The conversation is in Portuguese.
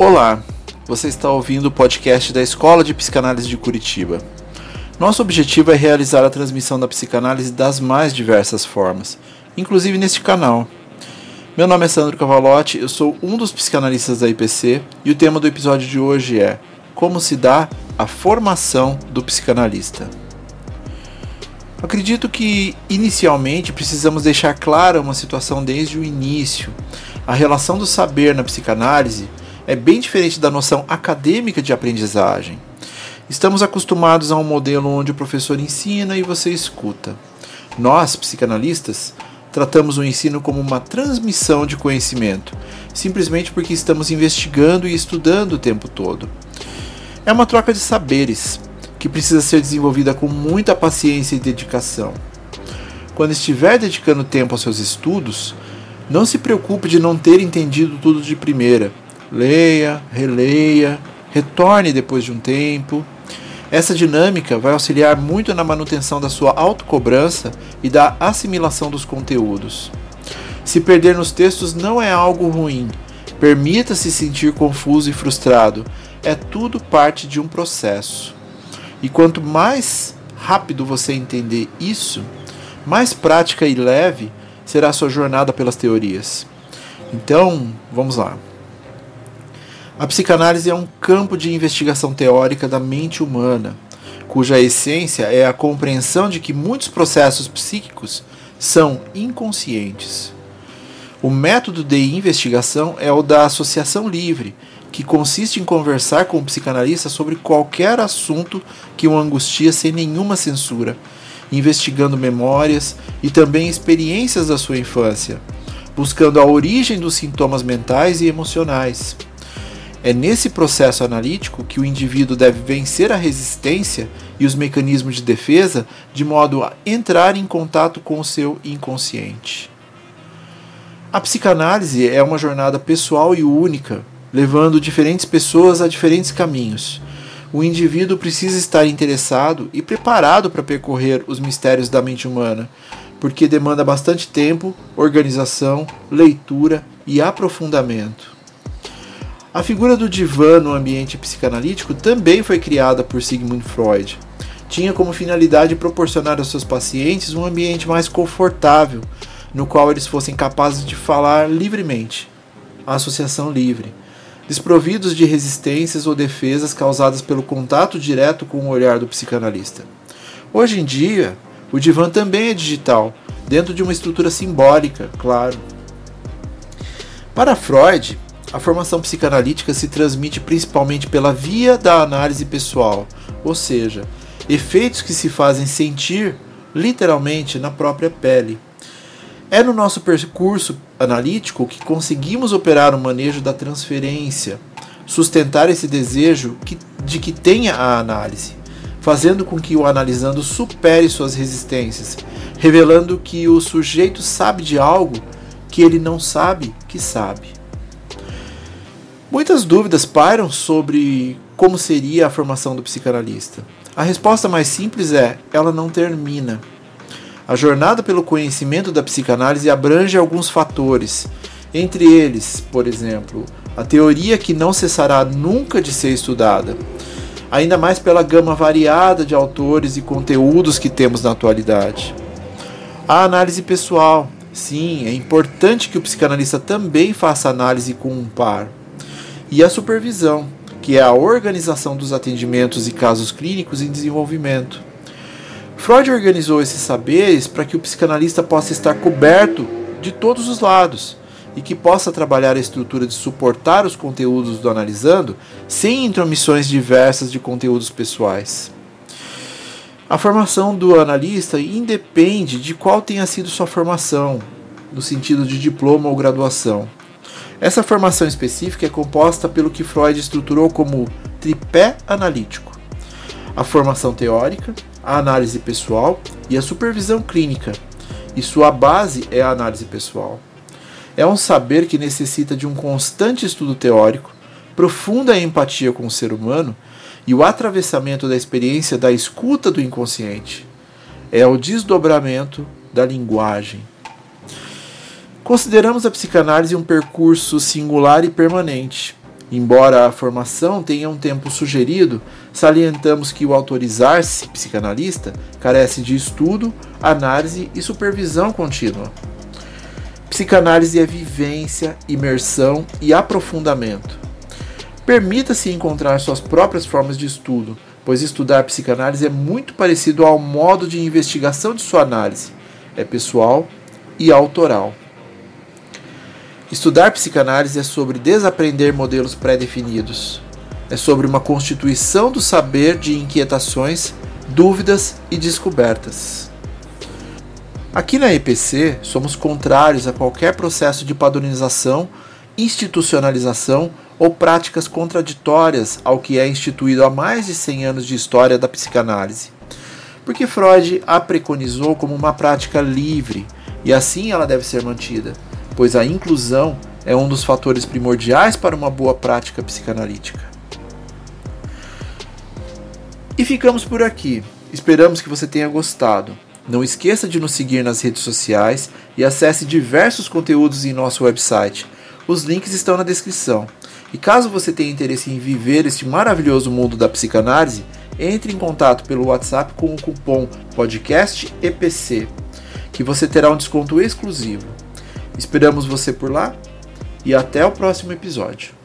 Olá, você está ouvindo o podcast da Escola de Psicanálise de Curitiba. Nosso objetivo é realizar a transmissão da psicanálise das mais diversas formas, inclusive neste canal. Meu nome é Sandro Cavalotti, eu sou um dos psicanalistas da IPC e o tema do episódio de hoje é Como se dá a formação do psicanalista. Acredito que inicialmente precisamos deixar clara uma situação desde o início. A relação do saber na psicanálise é bem diferente da noção acadêmica de aprendizagem. Estamos acostumados a um modelo onde o professor ensina e você escuta. Nós, psicanalistas, tratamos o ensino como uma transmissão de conhecimento, simplesmente porque estamos investigando e estudando o tempo todo. É uma troca de saberes que precisa ser desenvolvida com muita paciência e dedicação. Quando estiver dedicando tempo aos seus estudos, não se preocupe de não ter entendido tudo de primeira leia, releia, retorne depois de um tempo. Essa dinâmica vai auxiliar muito na manutenção da sua autocobrança e da assimilação dos conteúdos. Se perder nos textos não é algo ruim. Permita-se sentir confuso e frustrado. É tudo parte de um processo. E quanto mais rápido você entender isso, mais prática e leve será a sua jornada pelas teorias. Então, vamos lá. A psicanálise é um campo de investigação teórica da mente humana, cuja essência é a compreensão de que muitos processos psíquicos são inconscientes. O método de investigação é o da associação livre, que consiste em conversar com o psicanalista sobre qualquer assunto que o angustia sem nenhuma censura, investigando memórias e também experiências da sua infância, buscando a origem dos sintomas mentais e emocionais. É nesse processo analítico que o indivíduo deve vencer a resistência e os mecanismos de defesa de modo a entrar em contato com o seu inconsciente. A psicanálise é uma jornada pessoal e única, levando diferentes pessoas a diferentes caminhos. O indivíduo precisa estar interessado e preparado para percorrer os mistérios da mente humana, porque demanda bastante tempo, organização, leitura e aprofundamento. A figura do divã no ambiente psicanalítico também foi criada por Sigmund Freud. Tinha como finalidade proporcionar aos seus pacientes um ambiente mais confortável, no qual eles fossem capazes de falar livremente, a associação livre, desprovidos de resistências ou defesas causadas pelo contato direto com o olhar do psicanalista. Hoje em dia, o divã também é digital, dentro de uma estrutura simbólica, claro. Para Freud, a formação psicanalítica se transmite principalmente pela via da análise pessoal, ou seja, efeitos que se fazem sentir literalmente na própria pele. É no nosso percurso analítico que conseguimos operar o manejo da transferência, sustentar esse desejo de que tenha a análise, fazendo com que o analisando supere suas resistências, revelando que o sujeito sabe de algo que ele não sabe que sabe. Muitas dúvidas pairam sobre como seria a formação do psicanalista. A resposta mais simples é: ela não termina. A jornada pelo conhecimento da psicanálise abrange alguns fatores, entre eles, por exemplo, a teoria que não cessará nunca de ser estudada, ainda mais pela gama variada de autores e conteúdos que temos na atualidade. A análise pessoal. Sim, é importante que o psicanalista também faça análise com um par e a supervisão, que é a organização dos atendimentos e casos clínicos em desenvolvimento. Freud organizou esses saberes para que o psicanalista possa estar coberto de todos os lados e que possa trabalhar a estrutura de suportar os conteúdos do analisando sem intromissões diversas de conteúdos pessoais. A formação do analista independe de qual tenha sido sua formação, no sentido de diploma ou graduação. Essa formação específica é composta pelo que Freud estruturou como tripé analítico: a formação teórica, a análise pessoal e a supervisão clínica, e sua base é a análise pessoal. É um saber que necessita de um constante estudo teórico, profunda empatia com o ser humano e o atravessamento da experiência da escuta do inconsciente. É o desdobramento da linguagem. Consideramos a psicanálise um percurso singular e permanente. Embora a formação tenha um tempo sugerido, salientamos que o autorizar-se psicanalista carece de estudo, análise e supervisão contínua. Psicanálise é vivência, imersão e aprofundamento. Permita-se encontrar suas próprias formas de estudo, pois estudar psicanálise é muito parecido ao modo de investigação de sua análise. É pessoal e autoral. Estudar psicanálise é sobre desaprender modelos pré-definidos. É sobre uma constituição do saber de inquietações, dúvidas e descobertas. Aqui na EPC, somos contrários a qualquer processo de padronização, institucionalização ou práticas contraditórias ao que é instituído há mais de 100 anos de história da psicanálise. Porque Freud a preconizou como uma prática livre, e assim ela deve ser mantida pois a inclusão é um dos fatores primordiais para uma boa prática psicanalítica. E ficamos por aqui. Esperamos que você tenha gostado. Não esqueça de nos seguir nas redes sociais e acesse diversos conteúdos em nosso website. Os links estão na descrição. E caso você tenha interesse em viver este maravilhoso mundo da psicanálise, entre em contato pelo WhatsApp com o cupom PODCASTEPC, que você terá um desconto exclusivo. Esperamos você por lá e até o próximo episódio.